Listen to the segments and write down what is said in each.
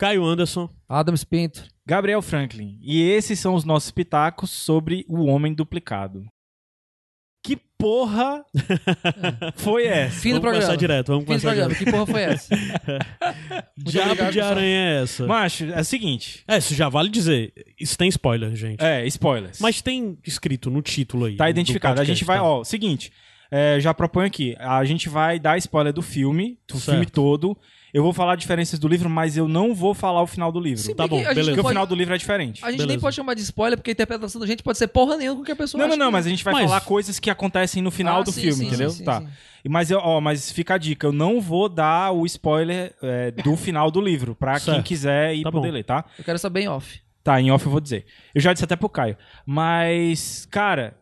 Caio Anderson. Adam Spinto. Gabriel Franklin. E esses são os nossos pitacos sobre o Homem Duplicado. Que porra foi essa? Fim do vamos programa. começar direto, vamos Fim do começar programa. direto. Que porra foi essa? Diabo obrigado, de pessoal. aranha é essa? Macho, é o seguinte. É, isso já vale dizer. Isso tem spoiler, gente. É, spoilers. Mas tem escrito no título aí. Tá do identificado. A podcast, gente vai, tá? ó, seguinte. é, já proponho aqui. A gente vai dar spoiler do filme, do Certo. filme todo. Eu vou falar diferenças do livro, mas eu não vou falar o final do livro. Sim, Tá porque bom, a gente beleza. Porque o pode- final do livro é diferente. A gente Beleza. nem pode chamar de spoiler, porque a interpretação da gente pode ser porra nenhuma com o que a pessoa Não, não, acha não, que- mas a gente vai Mas- falar coisas que acontecem no final Ah, do sim, filme, sim, entendeu? sim, sim, tá. sim. E- Mas, eu, ó, mas fica a dica, eu não vou dar o spoiler é, do final do livro, pra quem Certo. quiser ir Tá poder bom. ler, tá? Eu quero saber em off. Tá, em off eu vou dizer. Eu já disse até pro Caio. Mas, cara,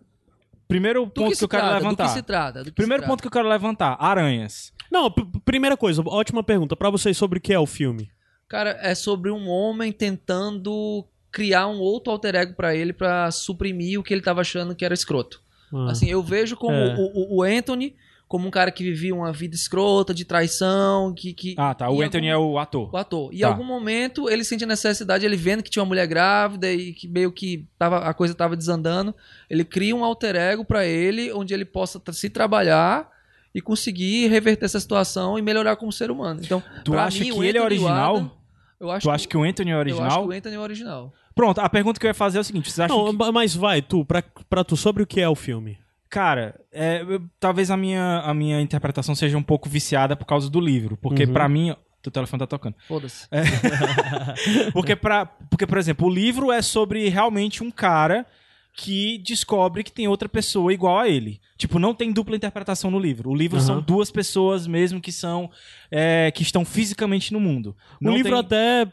primeiro Do ponto que, se eu quero trata? levantar. Do que se trata? Do que Primeiro se ponto que eu quero levantar, aranhas. Não, primeira coisa, ótima pergunta. Pra vocês sobre o que é o filme. Cara, é sobre um homem tentando criar um outro alter ego pra ele pra suprimir o que ele tava achando que era escroto. Ah. Assim, eu vejo como É. o, o- o Anthony como um cara que vivia uma vida escrota, de traição, que... que Ah, tá. O Anthony algum- é o ator. o ator. E em Tá. algum momento ele sente a necessidade, ele vendo que tinha uma mulher grávida e que meio que tava, a coisa tava desandando, ele cria um alter ego pra ele, onde ele possa se trabalhar e conseguir reverter essa situação e melhorar como ser humano. Então, Tu acha mim, que o ele é original? Wada- eu acho Tu acha que o Anthony é Eu original? acho que o Anthony é original. Pronto, a pergunta que eu ia fazer é o seguinte: vocês acham Não, que... mas vai, tu, pra, pra tu, sobre o que é o filme. Cara, é, eu- talvez a minha, a minha interpretação seja um pouco viciada por causa do livro. Porque Uhum. pra mim. Teu telefone tá tocando. Foda-se. Porque, pra, porque, por exemplo, o livro é sobre realmente um cara que descobre que tem outra pessoa igual a ele. Tipo, não tem dupla interpretação no livro. O livro Aham. são duas pessoas mesmo que são é, que estão fisicamente no mundo. O Não livro tem- até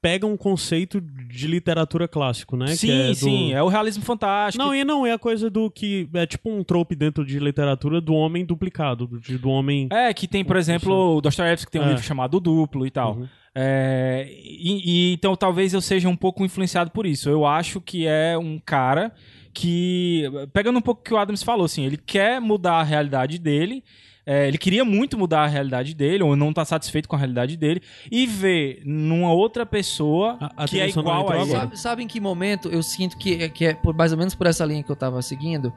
pega um conceito de literatura clássico, né? Sim, é do- sim, é o realismo fantástico. Não, e não, é a coisa do que. É tipo um trope dentro de literatura do homem duplicado, do, do homem. É, que tem, por exemplo, o Dostoiévski que tem um É. livro chamado O Duplo e tal. Uhum. É, e, e então talvez eu seja um pouco influenciado por isso. Eu acho que é um cara que, pegando um pouco o que o Adams falou, assim, ele quer mudar a realidade dele. é, ele queria muito mudar a realidade dele, ou não tá satisfeito com a realidade dele, e ver numa outra pessoa A- a que é igual a ele. Sabe, sabe em que momento eu sinto que, que é por, mais ou menos por essa linha que eu tava seguindo?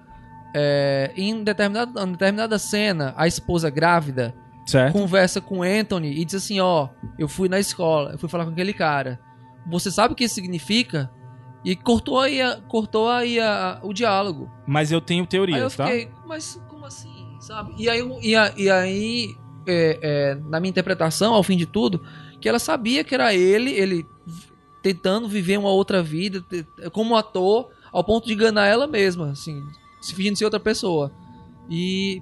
É, em determinada, em determinada cena, a esposa grávida Certo? conversa com o Anthony e diz assim: Ó, eu fui na escola, eu fui falar com aquele cara. Você sabe o que isso significa? E cortou aí, a- cortou aí a- o diálogo. Mas eu tenho Aí eu teorias, tá? fiquei, mas como assim? Sabe? E aí, e, a- e aí é, é, na minha interpretação, ao fim de tudo, que ela sabia que era ele, ele tentando viver uma outra vida, como ator, ao ponto de enganar ela mesma, assim, se fingindo ser outra pessoa. E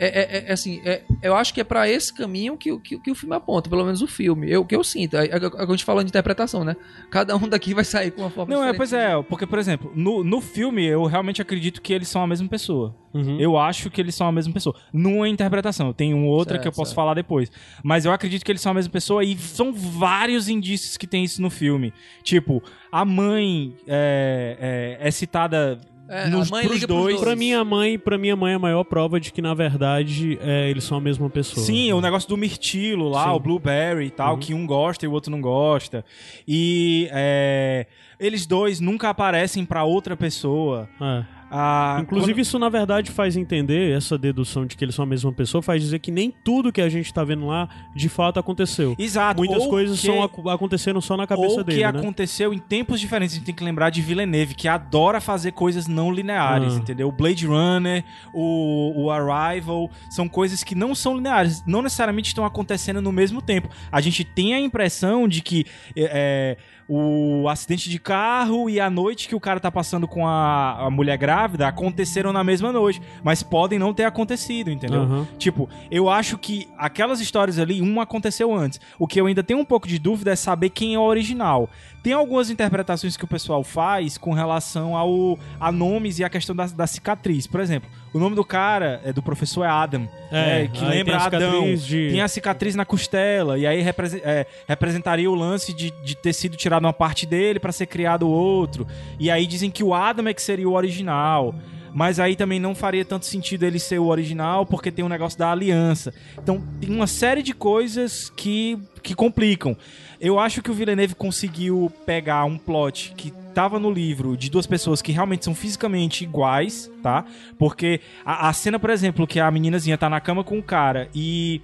é, é- é- assim, é- eu acho que é pra esse caminho que, o- que, que o filme aponta, pelo menos o filme. Eu, que eu sinto. É, é, é, a gente falando de interpretação, né? Cada um daqui vai sair com uma forma Não, é, pois é, porque, por exemplo, no, no filme eu realmente acredito que eles são a mesma pessoa. Uhum. Eu acho que eles são a mesma pessoa. Numa interpretação. Tenho outra Certo, que eu posso certo. falar depois. Mas eu acredito que eles são a mesma pessoa e são vários indícios que tem isso no filme. Tipo, a mãe é, é- é citada É, nos, a mãe pros liga pros dois. dois. Pra minha mãe, pra minha mãe é a maior prova de que, na verdade, é, eles são a mesma pessoa. Sim, o negócio do mirtilo lá, Sim. o blueberry e tal, Uhum. que um gosta e o outro não gosta. E é, eles dois nunca aparecem pra outra pessoa. É. Ah, Inclusive, isso na verdade faz entender, essa dedução de que eles são a mesma pessoa, faz dizer que nem tudo que a gente tá vendo lá de fato aconteceu. quando- Exato. Muitas ou coisas que- são, ac- aconteceram só na cabeça ou dele, que né? aconteceu em tempos diferentes. A gente tem que lembrar de Villeneuve, que adora fazer coisas não lineares, Ah. entendeu? O Blade Runner, o, o Arrival, são coisas que não são lineares, não necessariamente estão acontecendo no mesmo tempo. A gente tem a impressão de que é, é, o acidente de carro e a noite que o cara tá passando com a, a mulher grávida aconteceram na mesma noite, mas podem não ter acontecido, entendeu? Aham. Tipo, eu acho que aquelas histórias ali, uma aconteceu antes. O que eu ainda tenho um pouco de dúvida é saber quem é o original. Tem algumas interpretações que o pessoal faz com relação ao, a nomes e a questão da, da cicatriz. Por exemplo, o nome do cara, é do professor é Adam, É, né, que lembra tem a Adão. de- Tem a cicatriz na costela, e aí represe- é, representaria o lance de, de ter sido tirado uma parte dele pra ser criado outro. E aí dizem que o Adam é que seria o original. Mas aí também não faria tanto sentido ele ser o original, porque tem um negócio da aliança. Então tem uma série de coisas que, que complicam. Eu acho que o Villeneuve conseguiu pegar um plot que tava no livro de duas pessoas que realmente são fisicamente iguais, tá? Porque a, a cena, por exemplo, que a meninazinha tá na cama com o cara e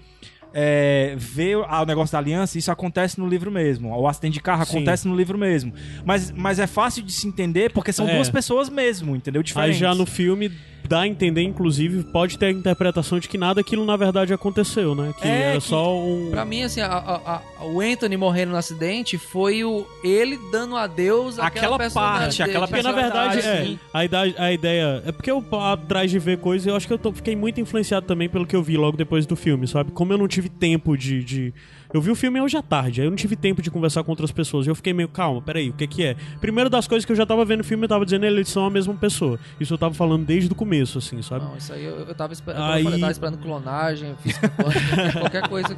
é, ver o negócio da aliança, isso acontece no livro mesmo. O acidente de carro Sim. acontece no livro mesmo. Mas, mas é fácil de se entender porque são É. duas pessoas mesmo, entendeu? Aí Diferentes. já no filme dá a entender, inclusive, pode ter a interpretação de que nada aquilo na verdade aconteceu, né? Que É, era que- só um. Pra mim, assim, a- a- a- o Anthony morrendo no acidente foi o ele dando adeus àquela Aquela parte, dele. aquela Porque na verdade é, a, idade, a ideia. É porque eu atrás de ver coisas, eu acho que eu tô- fiquei muito influenciado também pelo que eu vi logo depois do filme, sabe? Como eu não tive tempo de. de- eu vi o filme hoje à tarde, aí eu não tive tempo de conversar com outras pessoas. E eu fiquei meio, calma, peraí, o que que é? Primeiro das coisas que eu já tava vendo o filme, eu tava dizendo eles são a mesma pessoa. Isso eu tava falando desde o começo, assim, sabe? Não, isso aí eu, eu tava esperando. Aí- Eu falei, tava esperando clonagem, quântica, qualquer coisa.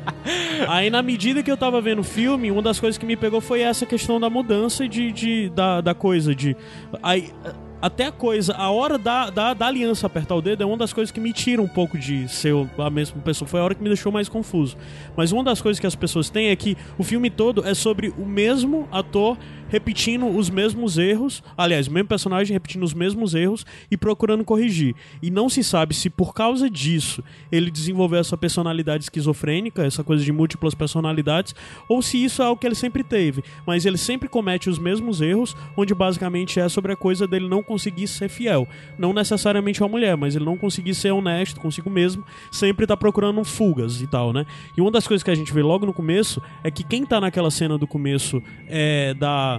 Aí, na medida que eu tava vendo o filme, uma das coisas que me pegou foi essa questão da mudança de, de- da, da coisa. de aí, Até a coisa, a hora da, da, da aliança apertar o dedo é uma das coisas que me tira um pouco de ser a mesma pessoa. Foi a hora que me deixou mais confuso. Mas uma das coisas que as pessoas têm é que o filme todo é sobre o mesmo ator repetindo os mesmos erros, aliás, o mesmo personagem repetindo os mesmos erros e procurando corrigir. E não se sabe se por causa disso ele desenvolveu essa personalidade esquizofrênica, essa coisa de múltiplas personalidades, ou se isso é algo que ele sempre teve. Mas ele sempre comete os mesmos erros, onde basicamente é sobre a coisa dele não conseguir ser fiel. Não necessariamente uma mulher, mas ele não conseguir ser honesto consigo mesmo, sempre tá procurando fugas e tal, né? E uma das coisas que a gente vê logo no começo é que quem tá naquela cena do começo é da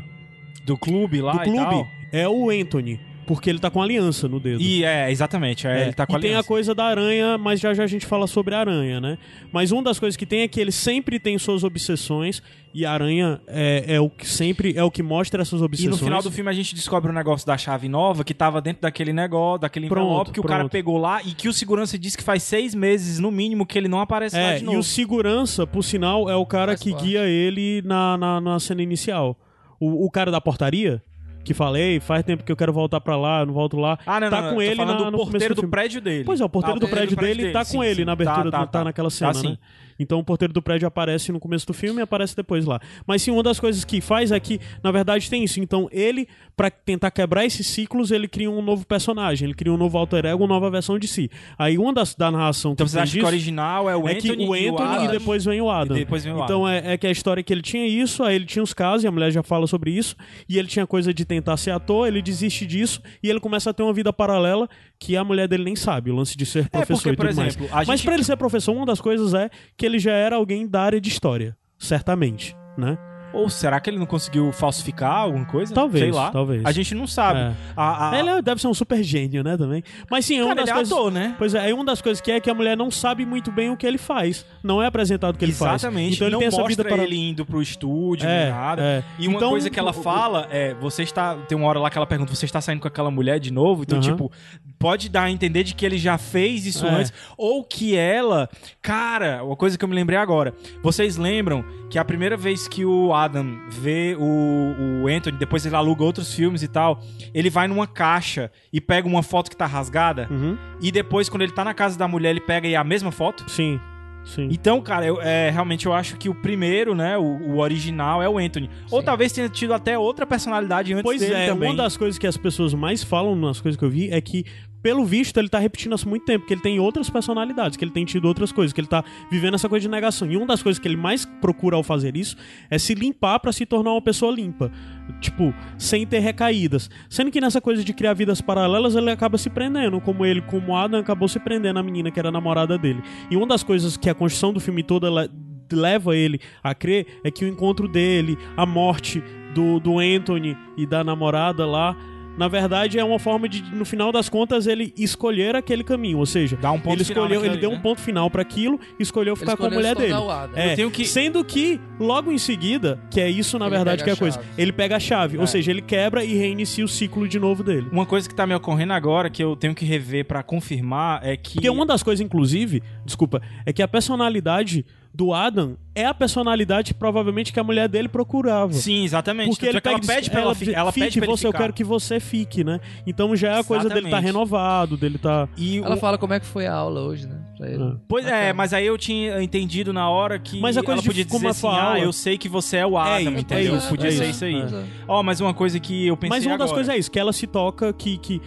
Do clube lá do e clube tal. é o Anthony, porque ele tá com aliança no dedo. E é, exatamente. É, É, ele tá com e tem a aliança. coisa da aranha, mas já já a gente fala sobre a aranha, né? Mas uma das coisas que tem é que ele sempre tem suas obsessões e a aranha é, é o que sempre é o que mostra essas E obsessões. no final do filme a gente descobre o negócio da chave nova que tava dentro daquele negócio, daquele Pronto, envelope que o cara pronto. pegou lá e que o segurança disse que faz seis meses, no mínimo, que ele não aparece lá É, de e novo. o segurança, por sinal, é o cara Faz que parte. guia ele na, na, na cena inicial. O, o cara da portaria, que falei, faz tempo que eu quero voltar pra lá, não volto lá. Ah, não, tá não, com tô ele falando na, do no porteiro do, filme. prédio dele. Pois é, o porteiro Ah, do prédio dele, tá sim, com ele sim. na abertura, Tá, do, tá, tá, tá. naquela cena, Tá, sim. né? Então o porteiro do prédio aparece no começo do filme e aparece depois lá. Mas sim, uma das coisas que faz é que, na verdade, tem isso. Então ele, pra tentar quebrar esses ciclos, ele cria um novo personagem, ele cria um novo alter ego, uma nova versão de si. Aí uma das da narração Então que você tem acha que disso o original é o é Anthony, que o e, Anthony Adam, e depois vem o Adam. E depois vem o então é, é que a história é que ele tinha isso, aí ele tinha os casos, e a mulher já fala sobre isso, e ele tinha coisa de tentar ser ator, ele desiste disso, e ele começa a ter uma vida paralela que a mulher dele nem sabe, o lance de ser professor É, porque, e tudo por exemplo, mais. Mas gente- pra ele ser professor, uma das coisas é que ele já era alguém da área de história, certamente, né? Ou será que ele não conseguiu falsificar alguma coisa? Talvez, Sei lá. talvez. A gente não sabe. É. A, a- Ele é- deve ser um super gênio, né, também. Mas sim, é uma Cara, das é coisas... ator, né? Pois é, aí uma das coisas que é que a mulher não sabe muito bem o que ele faz. Não é apresentado o que ele faz. Exatamente. Então ele não tem essa vida para ele indo pro estúdio, É, nem nada. é. E uma Então, coisa que ela fala é: você está. Tem uma hora lá que ela pergunta: você está saindo com aquela mulher de novo? Então, Aham. tipo, pode dar a entender de que ele já fez isso É. antes. Ou que ela. Cara, uma coisa que eu me lembrei agora. Vocês lembram que a primeira vez que o Adam vê o, o Anthony, depois ele aluga outros filmes e tal, ele vai numa caixa e pega uma foto que tá rasgada. Uhum. E depois, quando ele tá na casa da mulher, ele pega e é a mesma foto? Sim, sim. Então, cara, eu, é, realmente eu acho que o primeiro, né, o, o original é o Anthony. Ou Sim. talvez tenha tido até outra personalidade antes Pois dele é, também. uma das coisas que as pessoas mais falam nas coisas que eu vi é que, pelo visto, ele tá repetindo isso há muito tempo, que ele tem outras personalidades, que ele tem tido outras coisas, que ele tá vivendo essa coisa de negação. E uma das coisas que ele mais procura ao fazer isso é se limpar pra se tornar uma pessoa limpa. Tipo, sem ter recaídas. Sendo que nessa coisa de criar vidas paralelas, ele acaba se prendendo, como ele, como Adam, acabou se prendendo a menina que era namorada dele. E uma das coisas que a construção do filme toda le- leva ele a crer é que o encontro dele, a morte do, do Anthony e da namorada lá, na verdade é uma forma de, no final das contas, ele escolher aquele caminho. Ou seja, Dá um ponto ele escolheu, ele deu ali, um né? ponto final pra aquilo, escolheu ficar com a escolheu mulher dele. Adam. É, Eu tenho que- Sendo que, logo em seguida, que é isso na Ele verdade que é a coisa, chave. ele pega a chave, É. ou seja, ele quebra e reinicia o ciclo de novo dele. Uma coisa que tá me ocorrendo agora, que eu tenho que rever pra confirmar, é que... Porque uma das coisas, inclusive, desculpa, é que a personalidade do Adam é a personalidade provavelmente que a mulher dele procurava. Sim, exatamente. Porque ele é ela pega e diz, pede pra ela, fi- ela fique pede pra ele você, eu quero que você fique, né? Então já é a coisa dele tá renovado, dele tá. E Ela o- fala como é que foi a aula hoje, né? Pra ele. É. Pois é, mas aí eu tinha entendido na hora que Mas a coisa ela de podia como dizer a assim, ah, aula- eu sei que você é o Adam, isso, entendeu? é isso, podia é ser isso. aí. É. Ó, mas uma coisa que eu pensei Mas uma das agora. coisas é isso, que ela se toca que. que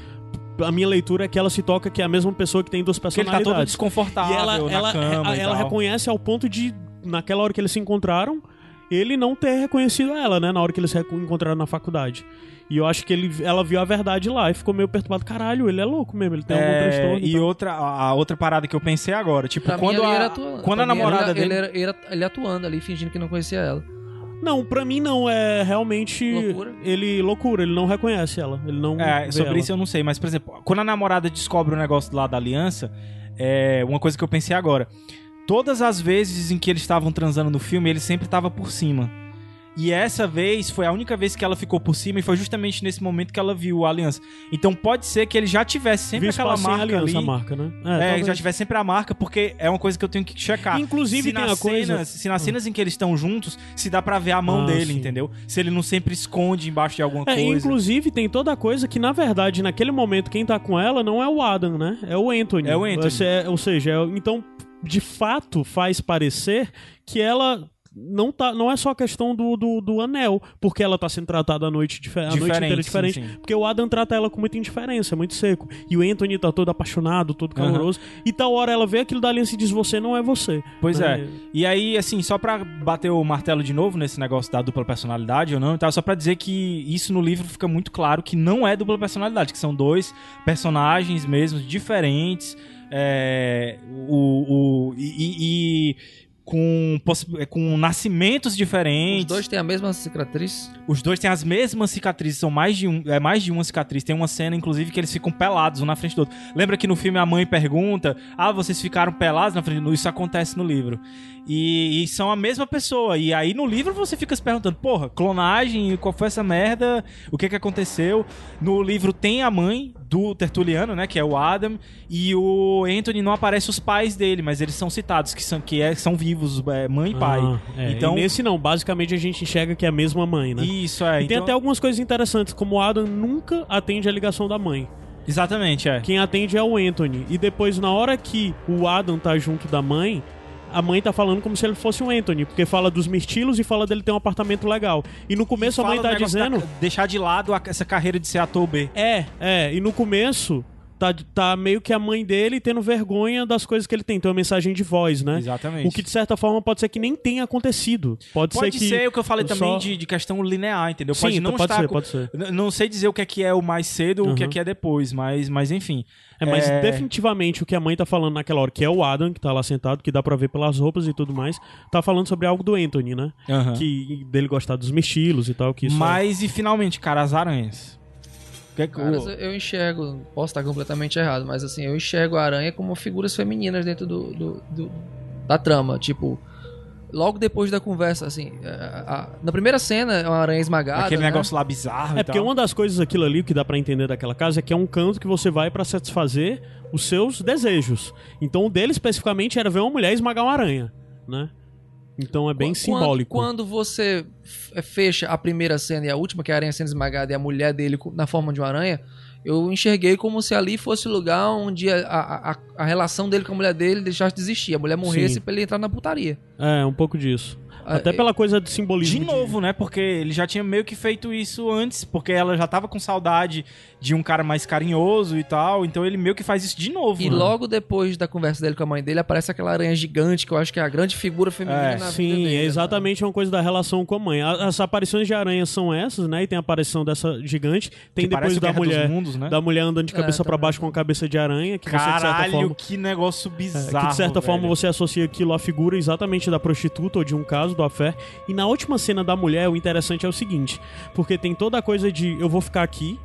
a minha leitura é que ela se toca que é a mesma pessoa que tem duas Porque ele tá personalidades. todo desconfortável E ela, na ela, cama e ela tal. reconhece ao ponto de, naquela hora que eles se encontraram, ele não ter reconhecido ela, né? Na hora que eles se encontraram na faculdade. E eu acho que ele, ela viu a verdade lá e ficou meio perturbado. Caralho, ele é louco mesmo, ele tem algum É, transtorno. e outra, a outra parada que eu pensei agora, tipo, Pra quando a, era atuando. quando a Pra namorada ele, dele... Ele, era, ele, era- ele atuando ali, fingindo que não conhecia ela. Não, pra mim não, é realmente. Loucura? Ele. Loucura, ele não reconhece ela. Ele não. É, sobre ela. isso eu não sei, mas, por exemplo, quando a namorada descobre o negócio lá da aliança, é uma coisa que eu pensei agora. Todas as vezes em que eles estavam transando no filme, ele sempre tava por cima. E essa vez foi a única vez que ela ficou por cima e foi justamente nesse momento que ela viu a aliança. Então pode ser que ele já tivesse sempre Visto aquela marca aliança, ali. a marca, né? É, talvez. já tivesse sempre a marca, porque é uma coisa que eu tenho que checar. Inclusive se tem a coisa- cenas, se nas cenas em que eles estão juntos, se dá pra ver a mão Ah, dele, sim. entendeu? Se ele não sempre esconde embaixo de alguma É, coisa. inclusive tem toda a coisa que, na verdade, naquele momento, quem tá com ela não é o Adam, né? É o Anthony. É o Anthony. Você é- ou seja, é- então, de fato, faz parecer que ela não tá. Não é só questão do, do, do anel, porque ela tá sendo tratada a noite, dife a noite inteira sim, diferente. sim. Porque o Adam trata ela com muita indiferença, muito seco. E o Anthony tá todo apaixonado, todo caloroso. E tal hora ela vê aquilo da aliança e diz: Você não é você. Pois né? é. E aí, assim, só pra bater o martelo de novo nesse negócio da dupla personalidade ou não e tal, só pra dizer que isso no livro fica muito claro que não é dupla personalidade, que são dois personagens mesmo diferentes, é, o, o, e- e com, possi- com nascimentos Os diferentes. dois têm a mesma cicatriz. Os dois têm as mesmas cicatrizes, são mais de, um, é mais de uma cicatriz. Tem uma cena, inclusive, que eles ficam pelados um na frente do outro. Lembra que no filme a mãe pergunta: Ah, vocês ficaram pelados na frente do Isso acontece no livro. E, e são a mesma pessoa. E aí no livro você fica se perguntando: Porra, clonagem, qual foi essa merda? O que que aconteceu? No livro tem a mãe do Tertuliano, né? Que é o Adam. E o Anthony não aparece os pais dele, mas eles são citados, que são, que é- são vivos, é, mãe e pai. Ah, é. Então. E nesse não, basicamente a gente enxerga que é a mesma mãe, né? Isso, é. E tem então- até algumas coisas interessantes, como o Adam nunca atende a ligação da mãe. Exatamente, é. Quem atende é o Anthony. E depois, na hora que o Adam tá junto da mãe, a mãe tá falando como se ele fosse o Anthony, porque fala dos mirtilos e fala dele ter um apartamento legal. E no começo a mãe tá dizendo. da- deixar de lado a- essa carreira de ser ator B. É, é, e no começo tá, tá meio que a mãe dele tendo vergonha das coisas que ele tem. Tem uma mensagem de voz, né? Exatamente. O que de certa forma pode ser que nem tenha acontecido. Pode, Pode ser que. ser o que eu falei só- também de, de questão linear, entendeu? Pode Sim, não pode estar ser, pode ser. Não sei dizer o que é que é o mais cedo ou o que é Uhum. que é depois, mas, mas enfim. É, mas É, definitivamente o que a mãe tá falando naquela hora, que é o Adam, que tá lá sentado, que dá pra ver pelas roupas e tudo mais, tá falando sobre algo do Anthony, né? aham. Que dele gostar dos mestilos e tal, que isso é- Mas e finalmente, cara, as aranhas. Que é que Cara, o- eu enxergo, posso estar completamente errado, mas assim, eu enxergo a aranha como figuras femininas dentro do, do- do- da trama. Tipo, logo depois da conversa, assim, a- a- na primeira cena é uma aranha esmagada. aquele né? negócio lá bizarro É e porque tal. uma das coisas aquilo ali que dá pra entender daquela casa é que é um canto que você vai pra satisfazer os seus desejos. Então o dele especificamente era ver uma mulher esmagar uma aranha, né? Então é bem Quando- simbólico. Quando você fecha a primeira cena e a última, que é a aranha sendo esmagada e a mulher dele na forma de uma aranha, eu enxerguei como se ali fosse o lugar onde a, a, a- a relação dele com a mulher dele deixasse de existir. A mulher morresse Sim. pra ele entrar na putaria. É, um pouco disso. Ah, Até é- pela coisa do simbolismo. De novo, né? Porque ele já tinha meio que feito isso antes, porque ela já tava com saudade de um cara mais carinhoso e tal, então ele meio que faz isso de novo. E né? logo depois da conversa dele com a mãe dele, aparece aquela aranha gigante, que eu acho que é a grande figura feminina É, na vida Sim, dele. é exatamente uma coisa da relação com a mãe. As aparições de aranha são essas, né? E tem a aparição dessa gigante. Tem Que depois da mulher. Mundos, né? Da mulher andando de É, cabeça pra também. baixo com a cabeça de aranha, que você, de certa Caralho, forma. que negócio É, bizarro. que de certa forma velho. você associa aquilo à figura exatamente da prostituta ou de um caso do afé. E na última cena da mulher, o interessante é o seguinte: porque tem toda a coisa de eu vou ficar aqui,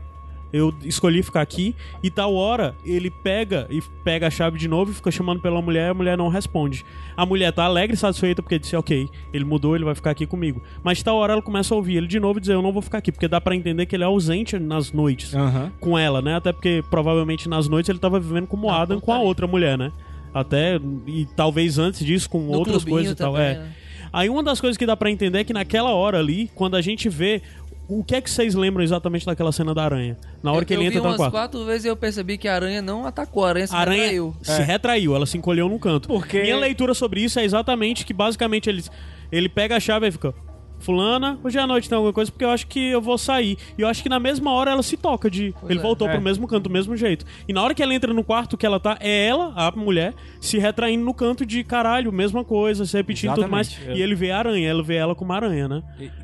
eu escolhi ficar aqui, e tal hora ele pega e pega a chave de novo e fica chamando pela mulher e a mulher não responde. A mulher tá alegre e satisfeita porque disse, ok, ele mudou, ele vai ficar aqui comigo. Mas tal hora ela começa a ouvir ele de novo e dizer, eu não vou ficar aqui, porque dá pra entender que ele é ausente nas noites Aham. com ela, né? Até porque provavelmente nas noites ele tava vivendo como Na Adam com a putaria. outra mulher, né? Até, e talvez antes disso, com No outras coisas e tal. também, É. né? Aí uma das coisas que dá pra entender é que naquela hora ali, quando a gente vê. O que é que vocês lembram exatamente daquela cena da aranha? Na hora eu, que ele eu entra vi no umas quarto. quatro vezes e eu percebi que a aranha não atacou, a aranha se A aranha retraiu. se retraiu, ela se encolheu num canto. Porque- Minha leitura sobre isso é exatamente que basicamente ele, ele pega a chave e fica. Fulana, hoje à noite tem alguma coisa porque eu acho que eu vou sair. E eu acho que na mesma hora ela se toca de. Pois ele é. voltou É. pro mesmo canto, do mesmo jeito. E na hora que ela entra no quarto que ela tá, é ela, a mulher, se retraindo no canto de caralho, mesma coisa, se repetindo e tudo mais. É. E ele vê a aranha, ela vê ela como aranha, né?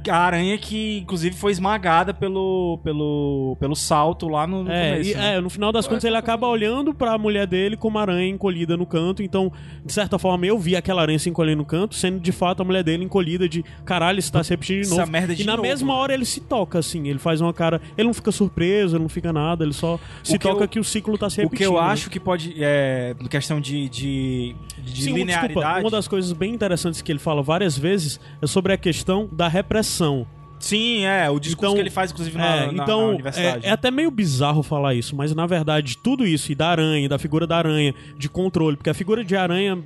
A aranha que, inclusive, foi esmagada pelo, pelo, pelo salto lá no, no É, começo. e, né? é, no final das contas ele acaba olhando pra mulher dele como aranha encolhida no canto. Então, de certa forma, eu vi aquela aranha se encolher no canto, sendo de fato a mulher dele encolhida de caralho, isso tá se repetindo de Essa novo. merda de e na novo, mesma né? hora ele se toca, assim, ele faz uma cara. Ele não fica surpreso, ele não fica nada, ele só se que toca eu- que o ciclo tá se O repetindo. que eu né? acho que pode, é, questão de, de, de Sim, uma- desculpa, linearidade... uma das coisas bem interessantes que ele fala várias vezes é sobre a questão da repressão. Sim, é, o discurso Então, que ele faz, inclusive, na, É, na- na então, universidade. é, é até meio bizarro falar isso, mas na verdade, tudo isso, e da aranha, da figura da aranha, de controle, porque a figura de aranha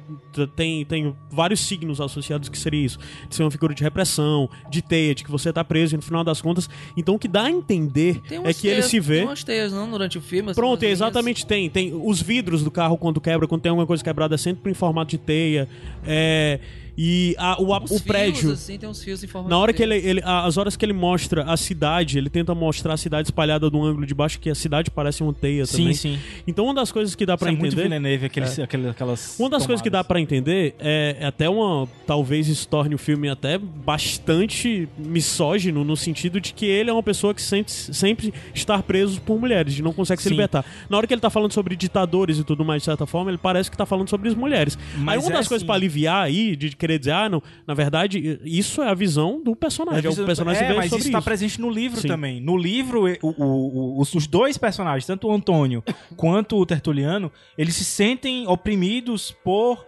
tem, tem vários signos associados que seria isso. De ser uma figura de repressão, de teia, de que você tá preso e no final das contas. Então o que dá a entender é que ele se vê. Tem umas teias, não, durante o filme. assim, Pronto, exatamente tem. Tem os vidros do carro quando quebra, quando tem alguma coisa quebrada, é sempre em formato de teia. É, e a- o, a- o fios, prédio. assim, tem uns fios em forma Na de hora que teia. ele, ele- as horas que ele mostra a cidade, ele tenta mostrar a cidade espalhada de um ângulo de baixo, que a cidade parece uma teia Sim, também. sim. Então uma das coisas que dá pra Isso é muito entender, Villeneuve, aqueles, aquele- aquelas uma das coisas que dá tomadas. pra entender é, é até uma, talvez isso torne o filme até bastante misógino no sentido de que ele é uma pessoa que sente sempre estar preso por mulheres, de não consegue se Sim. libertar. Na hora que ele tá falando sobre ditadores e tudo mais de certa forma, ele parece que tá falando sobre as mulheres. Mas aí uma é das coisas assim- pra aliviar aí de querer dizer, ah, não, na verdade, isso é a visão do personagem, é, o personagem é, mas isso tá presente no livro Sim. também. No livro, o- o- o- os, dois personagens, tanto o Antônio quanto o Tertuliano, eles se sentem oprimidos por.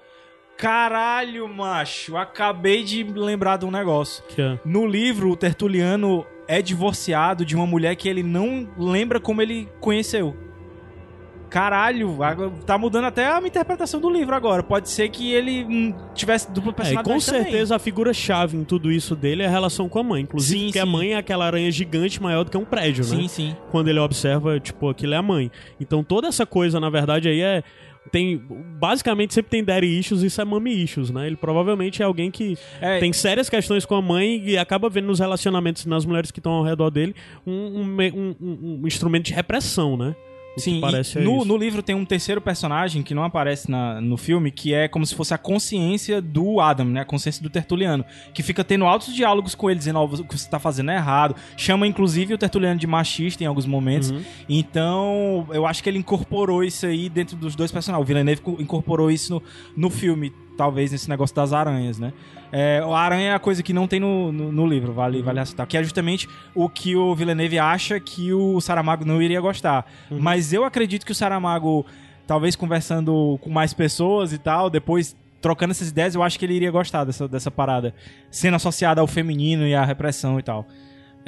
Caralho, macho, acabei de lembrar de um negócio. É- No livro, o Tertuliano é divorciado de uma mulher que ele não lembra como ele conheceu. Caralho, tá mudando até a minha interpretação do livro agora. Pode ser que ele hum, tivesse dupla É, personalidade com também. certeza a figura-chave em tudo isso dele é a relação com a mãe. Inclusive, Sim, porque a sim. mãe é aquela aranha gigante maior do que um prédio, né? Sim, sim. Quando ele observa, tipo, aquilo é a mãe. Então toda essa coisa, na verdade, aí é. Tem. Basicamente sempre tem daddy issues e isso é mommy issues, né? Ele provavelmente é alguém que É, tem sérias questões com a mãe e acaba vendo nos relacionamentos nas mulheres que estão ao redor dele um, um- um- um instrumento de repressão, né? Sim, parece é no, no livro tem um terceiro personagem que não aparece na- no filme, que é como se fosse a consciência do Adam, né? A consciência do Tertuliano. Que fica tendo altos diálogos com ele, dizendo, ó, o que você tá fazendo é errado. Chama, inclusive, o Tertuliano de machista em alguns momentos. Uhum. Então, eu acho que ele incorporou isso aí dentro dos dois personagens. O Villeneuve co- incorporou isso no, no filme, talvez, nesse negócio das aranhas, né? É, a aranha é a coisa que não tem no, no, no livro, vale, vale ressaltar. Que é justamente o que o Villeneuve acha que o Saramago não iria gostar. Mas eu acredito que o Saramago, talvez conversando com mais pessoas e tal, depois trocando essas ideias, eu acho que ele iria gostar dessa, dessa parada. Sendo associada ao feminino e à repressão e tal.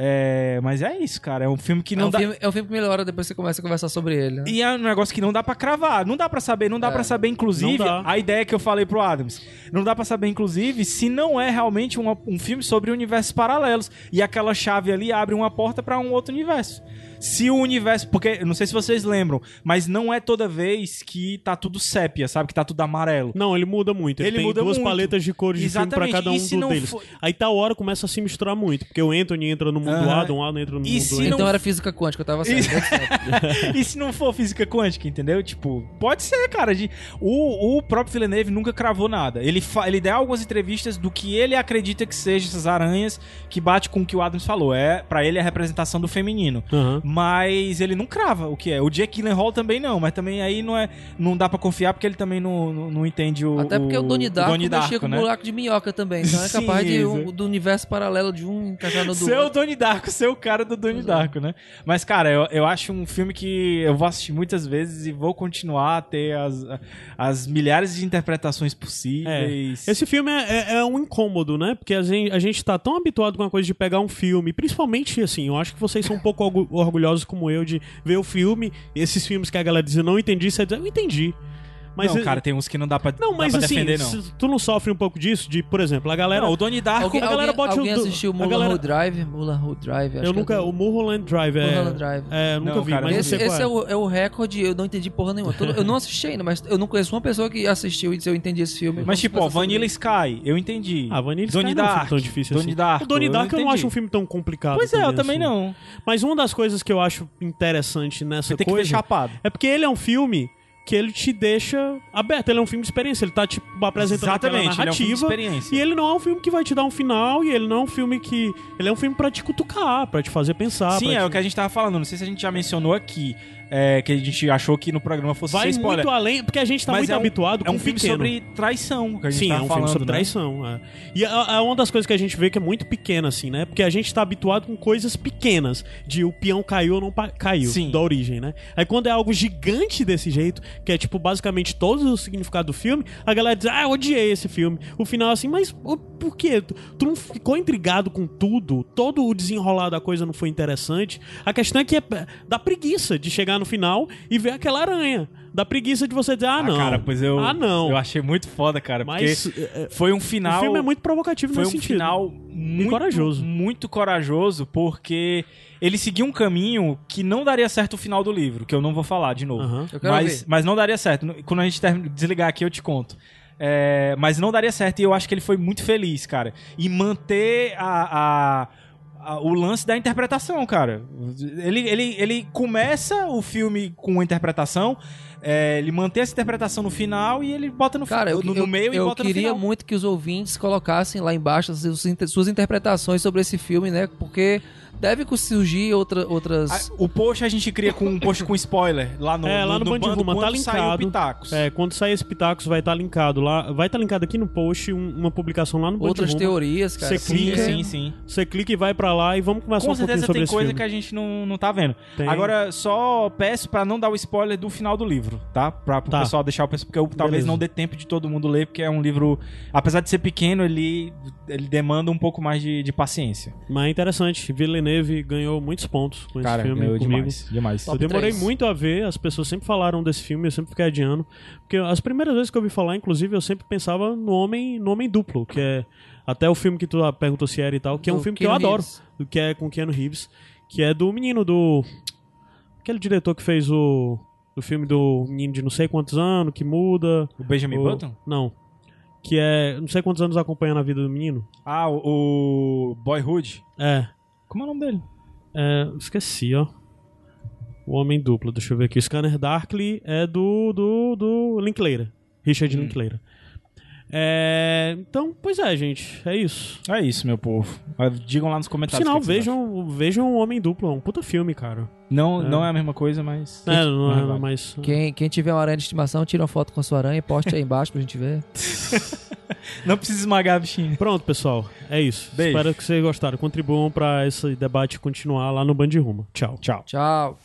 É, mas é isso, cara. É um filme que É não um, dá. filme, é um filme que melhora depois que você começa a conversar sobre ele. né? E é um negócio que não dá pra cravar, não dá pra saber, não dá É. pra saber inclusive a ideia que eu falei pro Adams. Não dá pra saber inclusive se não é realmente uma- um filme sobre universos paralelos e aquela chave ali abre uma porta pra um outro universo. Se o universo, porque não sei se vocês lembram, mas não é toda vez que tá tudo sépia, sabe, que tá tudo amarelo. Não, ele muda muito. Ele, Ele tem muda duas muito. paletas de cores de filme pra Exatamente. cada um E se do- não deles. for- Aí tal hora começa a se misturar muito, porque o Anthony entra no mundo Aham. A, Adam entra no E mundo se E. não- Então era física quântica, eu tava certo. E se não for física quântica, entendeu? Tipo, pode ser, cara. de- o, o próprio Villeneuve nunca cravou nada. Ele, fa- ele deu algumas entrevistas do que ele acredita que seja essas aranhas que bate com o que o Adams falou. É, para ele é a representação do feminino. Aham. Mas ele não crava o que é. O Jake Gyllenhaal também não, mas também aí não é, não dá pra confiar porque ele também não, não, não entende o Até porque o Donnie Darko Donnie mexia Darko, com né? buraco de minhoca também. Então é Sim, capaz de, um- do universo paralelo de um encaixar no do Seu outro. Donnie Darko, seu cara do Donnie Pois é. Darko, né? Mas, cara, eu, eu acho um filme que eu vou assistir muitas vezes e vou continuar a ter as, as milhares de interpretações possíveis. Esse filme é, é- é um incômodo, né? Porque a gente, a gente tá tão habituado com a coisa de pegar um filme, principalmente assim, eu acho que vocês são um pouco orgu- orgulhosos como eu de ver o filme, esses filmes que a galera diz eu não entendi, você diz, eu entendi. Mas não, cara, tem uns que não dá pra, Não, dá mas pra assim, defender, não. tu não sofre um pouco disso, de, por exemplo, a galera. Não, o Donnie Darko... Alguém, a galera alguém, bota o alguém do- assistiu a Mulholland galera- Drive? Mulholland Drive, acho eu que nunca. é O Mulholland Drive é. Mulholland Drive. É, eu nunca Não, vi, cara, mas Esse, sei esse é, é. o, é o recorde, eu não entendi porra nenhuma. Todo- Eu não assisti ainda, mas eu não conheço uma pessoa que assistiu e disse eu entendi esse filme. Mas tipo, ó, Vanilla. Sky, eu entendi. Ah, Vanilla Sky Donnie não é um tão difícil Donnie assim. Darko, o Donnie Darko eu, não acho um filme tão complicado. Pois é, eu também assim. não. Mas uma das coisas que eu acho interessante nessa Você tem que ver coisa chapado. é porque ele é um filme que ele te deixa aberto. Ele é um filme de experiência. Ele tá, tipo, apresentando Exatamente, aquela ele é um filme de narrativa. experiência. e ele não é um filme que vai te dar um final. E ele não é um filme que... Ele é um filme pra te cutucar, pra te fazer pensar. Sim, é te... o que a gente tava falando. Não sei se a gente já mencionou aqui. É, que a gente achou que no programa fosse Vai ser spoiler. muito além... Porque a gente tá Mas muito é um- habituado É com um filme pequeno. sobre traição que a gente Sim, é tava um falando, filme sobre né? traição. é. E é, é uma das coisas que a gente vê que é muito pequena, assim, né? Porque a gente tá habituado com coisas pequenas, de o peão caiu ou não pa- caiu, Sim. da origem, né? Aí quando é algo gigante desse jeito, que é tipo basicamente todo o significado do filme, a galera diz, ah, eu odiei esse filme. O final é assim, mas ô, por quê? Tu, tu não ficou intrigado com tudo? Todo o desenrolar da coisa não foi interessante? A questão é que é da preguiça de chegar no final e ver aquela aranha. Da preguiça de você dizer, ah, Ah, não. cara, pois eu, Ah, não. eu achei muito foda, cara. Mas porque é, foi um final. o filme é muito provocativo foi um nesse sentido. final muito corajoso. muito corajoso, porque ele seguiu um caminho que não daria certo o final do livro, que eu não vou falar de novo. Aham. Eu quero Mas, ver. mas não daria certo. Quando a gente desligar aqui, eu te conto. É, mas não daria certo e eu acho que ele foi muito feliz, cara. E manter a- a- o lance da interpretação, cara. Ele, ele, ele começa o filme com uma interpretação, é, ele mantém essa interpretação no final e ele bota no, Cara, eu, no, eu, no meio e eu bota no queria final. muito que os ouvintes colocassem lá embaixo suas interpretações sobre esse filme, né? Porque deve surgir outra, outras. O post a gente cria com um post com spoiler lá no, É, lá no Band bando Rumo, tá quando sair o linkado. Pitacos. É, quando sair esse Pitacos vai estar linkado lá. Vai estar linkado aqui no post um- uma publicação lá no Band outras teorias, cara. Você Sim, clica, sim, sim. Você clica e vai pra lá e vamos conversar Com um pouquinho certeza sobre tem esse coisa filme. que a gente não, não tá vendo. Tem. Agora, só peço pra não dar o spoiler do final do livro, tá? Pra pro Tá. pessoal deixar o pessoal, porque eu, talvez Beleza. não dê tempo de todo mundo ler, porque é um livro, apesar de ser pequeno, ele, ele demanda um pouco mais de, de paciência. Mas é interessante, Villeneuve ganhou muitos pontos com Cara, esse filme comigo. demais, demais. Eu demorei três. muito a ver, as pessoas sempre falaram desse filme, eu sempre fiquei adiando. Porque as primeiras vezes que eu ouvi falar, inclusive, eu sempre pensava no Homem, no homem Duplo, que é até o filme que tu perguntou se era e tal, que é um Do filme que eu Keanu adoro, Reeves. que é com Keanu Reeves, que é do menino do... Aquele diretor que fez o, o filme do menino de não sei quantos anos, que muda... O Benjamin o- Button? Não. Que é não sei quantos anos acompanhando a vida do menino. Ah, o, o Boyhood. É, Como é o nome dele? é, esqueci, ó. O Homem Duplo, deixa eu ver aqui. O Scanner Darkly é do, do, do Linklater. Richard Hum. Linklater. É, então, pois é, gente. É isso. É isso, meu povo. Digam lá nos comentários. sinal, o que vejam, vejam o Homem Duplo. É um puta filme, cara. Não, É. não é a mesma coisa, mas. É, não Mas é, vale. mas... Quem, quem tiver uma aranha de estimação, tira uma foto com a sua aranha e poste aí embaixo pra gente ver. Não precisa esmagar a bichinha. Pronto, pessoal. É isso. Beijo. Espero que vocês gostaram. Contribuam pra esse debate continuar lá no Band Rumo. Tchau. Tchau. Tchau.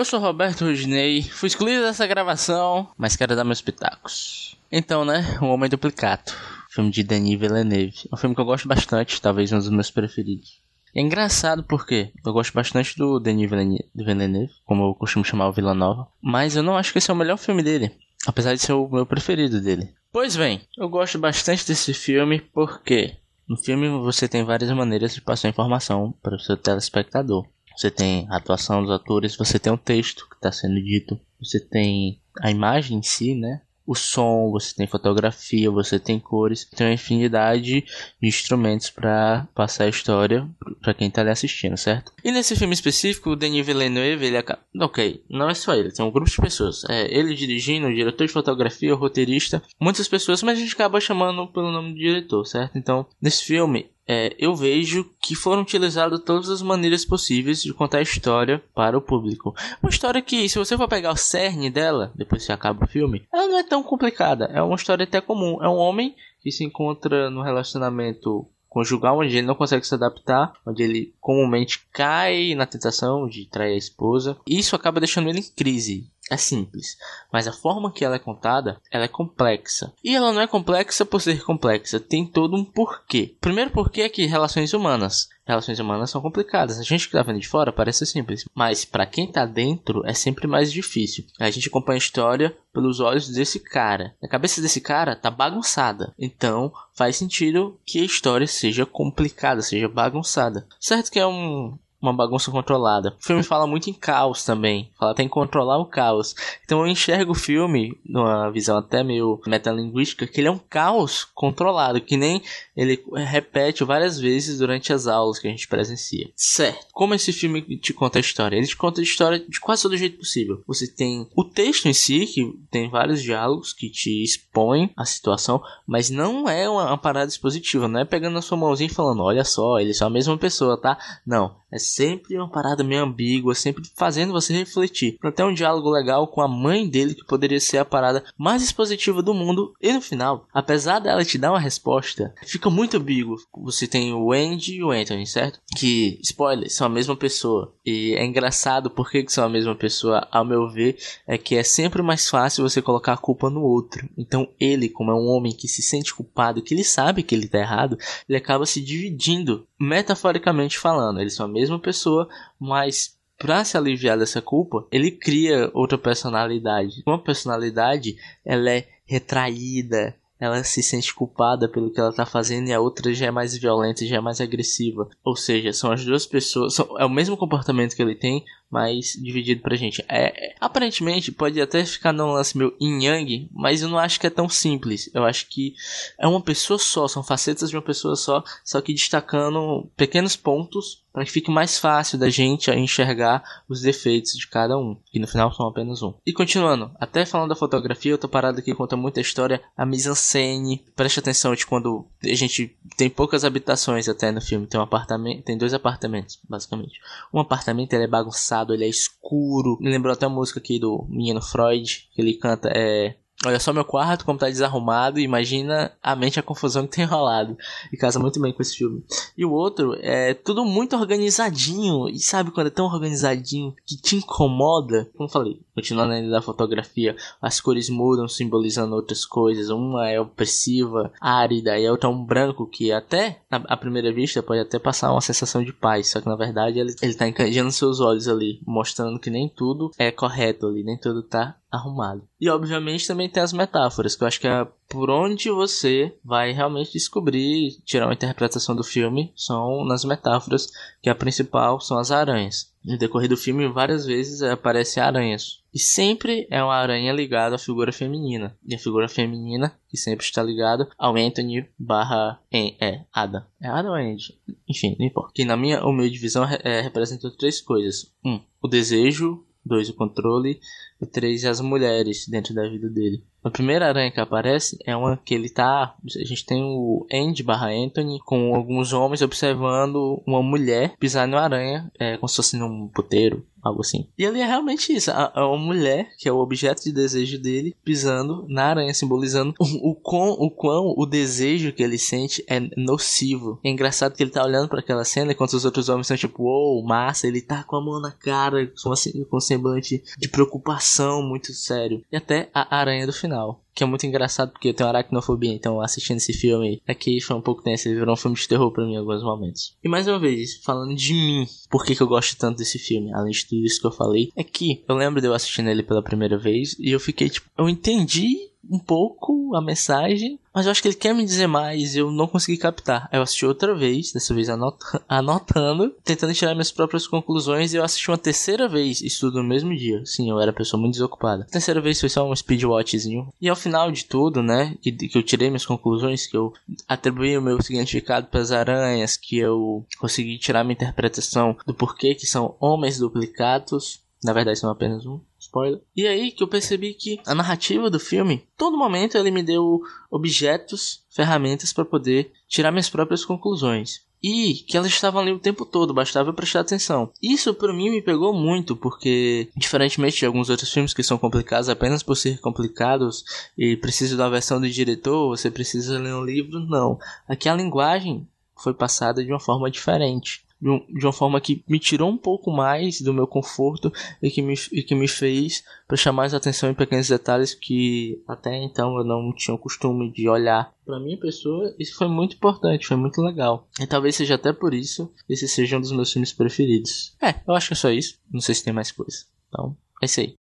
Eu sou Roberto Rudinei, fui excluído dessa gravação, mas quero dar meus pitacos. Então, né, O Homem Duplicado, filme de Denis Villeneuve. É um filme que eu gosto bastante, talvez um dos meus preferidos. É engraçado porque eu gosto bastante do Denis Villeneuve, como eu costumo chamar o Vila Nova, mas eu não acho que esse é o melhor filme dele, apesar de ser o meu preferido dele. Pois bem, eu gosto bastante desse filme porque no filme você tem várias maneiras de passar informação para o seu telespectador. Você tem a atuação dos atores, você tem o texto que está sendo dito, você tem a imagem em si, né? O som, você tem fotografia, você tem cores, tem uma infinidade de instrumentos para passar a história para quem tá ali assistindo, certo? E nesse filme específico, o Denis Villeneuve, ele acaba... Ok, não é só ele, tem um grupo de pessoas. É ele dirigindo, o diretor de fotografia, o roteirista, muitas pessoas, mas a gente acaba chamando pelo nome do diretor, certo? Então, nesse filme, é, eu vejo que foram utilizadas todas as maneiras possíveis de contar a história para o público. Uma história que, se você for pegar o cerne dela, depois que acaba o filme, ela não é tão complicada. É uma história até comum. É um homem que se encontra no relacionamento conjugal onde ele não consegue se adaptar, onde ele comumente cai na tentação de trair a esposa. Isso acaba deixando ele em crise. É simples, mas a forma que ela é contada, ela é complexa. E ela não é complexa por ser complexa, tem todo um porquê. Primeiro porquê é que relações humanas. Relações humanas são complicadas. A gente que tá vendo de fora parece simples, mas para quem tá dentro é sempre mais difícil. A gente acompanha a história pelos olhos desse cara. A cabeça desse cara tá bagunçada. Então, faz sentido que a história seja complicada, seja bagunçada. Certo que é um uma bagunça controlada. O filme fala muito em caos também. Fala tem que controlar o caos. Então eu enxergo o filme, numa visão até meio metalinguística, que ele é um caos controlado, que nem ele repete várias vezes durante as aulas que a gente presencia. Certo. Como esse filme te conta a história? Ele te conta a história de quase todo jeito possível. Você tem o texto em si, que tem vários diálogos que te expõem a situação, mas não é uma, parada expositiva, não é pegando na sua mãozinha e falando, olha só, eles são a mesma pessoa, tá? Não. É sempre uma parada meio ambígua, sempre fazendo você refletir. Até um diálogo legal com a mãe dele, que poderia ser a parada mais expositiva do mundo. E no final, apesar dela te dar uma resposta, fica muito ambíguo. Você tem o Andy e o Anthony, certo? Que, spoiler, são a mesma pessoa. E é engraçado porque que são a mesma pessoa, ao meu ver, é que é sempre mais fácil você colocar a culpa no outro. Então ele, como é um homem que se sente culpado, que ele sabe que ele tá errado, ele acaba se dividindo, metaforicamente falando. Eles são a mesma pessoa, mas para se aliviar dessa culpa, ele cria outra personalidade. Uma personalidade, ela é retraída, ela se sente culpada pelo que ela tá fazendo e a outra já é mais violenta, já é mais agressiva. Ou seja, são as duas pessoas, são, é o mesmo comportamento que ele tem, mas dividido pra gente. É, é, aparentemente pode até ficar num lance meu yin yang, mas eu não acho que é tão simples. Eu acho que é uma pessoa só, são facetas de uma pessoa só, só que destacando pequenos pontos para que fique mais fácil da gente enxergar os defeitos de cada um, que no final são apenas um. E continuando, até falando da fotografia, outra parada que conta muita história, a mise-en-scène. Preste atenção de quando a gente tem poucas habitações até no filme, tem um apartamento, tem dois apartamentos, basicamente. Um apartamento ele é bagunçado, ele é escuro. Me lembrou até a música aqui do menino Freud, que ele canta é Olha só meu quarto, como tá desarrumado, imagina a mente a confusão que tem rolado. E casa muito bem com esse filme. E o outro é tudo muito organizadinho. E sabe quando é tão organizadinho que te incomoda? Como falei, continuando ainda da fotografia, as cores mudam, simbolizando outras coisas. Uma é opressiva, árida, e a outra é um branco que até, à primeira vista, pode até passar uma sensação de paz. Só que na verdade ele, ele tá encanjando seus olhos ali, mostrando que nem tudo é correto ali, nem tudo tá arrumado. E obviamente também tem as metáforas, que eu acho que é por onde você vai realmente descobrir, tirar uma interpretação do filme, são nas metáforas, que a principal são as aranhas. No decorrer do filme, várias vezes aparecem aranhas. E sempre é uma aranha ligada à figura feminina. E a figura feminina, que sempre está ligada ao Anthony barra é, Ada. É Ada ou Andy? Enfim, não importa. Que na minha humilde visão é, representa três coisas. Um, o desejo. Dois, o controle e três as mulheres dentro da vida dele. A primeira aranha que aparece é uma que ele tá. A gente tem o Andy barra Anthony com alguns homens observando uma mulher pisar numa aranha, é, como se fosse num puteiro, algo assim. E ali é realmente isso: a, a, uma mulher, que é o objeto de desejo dele, pisando na aranha, simbolizando o, o, quão, o quão o desejo que ele sente é nocivo. É engraçado que ele tá olhando para aquela cena enquanto os outros homens estão tipo, uou, wow, massa, ele tá com a mão na cara, com, assim, com semblante de preocupação muito sério. E até a aranha do final. Que é muito engraçado porque eu tenho aracnofobia, então assistindo esse filme aqui foi um pouco tenso, ele virou um filme de terror pra mim em alguns momentos. E mais uma vez, falando de mim, por que, que eu gosto tanto desse filme, além de tudo isso que eu falei, é que eu lembro de eu assistindo ele pela primeira vez e eu fiquei tipo, eu entendi um pouco a mensagem, mas eu acho que ele quer me dizer mais e eu não consegui captar. Aí eu assisti outra vez, dessa vez anot anotando, tentando tirar minhas próprias conclusões, e eu assisti uma terceira vez, isso tudo no mesmo dia. Sim, eu era pessoa muito desocupada. A terceira vez foi só um speedwatchzinho. E ao final de tudo, né, que, que eu tirei minhas conclusões, que eu atribuí o meu significado para as aranhas, que eu consegui tirar minha interpretação do porquê que são homens duplicados, na verdade são apenas um spoiler. E aí que eu percebi que a narrativa do filme, todo momento ele me deu objetos, ferramentas para poder tirar minhas próprias conclusões. E que elas estavam ali o tempo todo, bastava prestar atenção. Isso para mim me pegou muito, porque, diferentemente de alguns outros filmes que são complicados apenas por ser complicados e precisam da versão do diretor, você precisa ler um livro, não. Aqui a linguagem foi passada de uma forma diferente. De, um, uma forma que me tirou um pouco mais do meu conforto e que me, e que me fez prestar mais atenção em pequenos detalhes que até então eu não tinha o costume de olhar. Para minha pessoa, isso foi muito importante, foi muito legal. E talvez seja até por isso esse seja um dos meus filmes preferidos. É, eu acho que é só isso. Não sei se tem mais coisa. Então, é isso aí.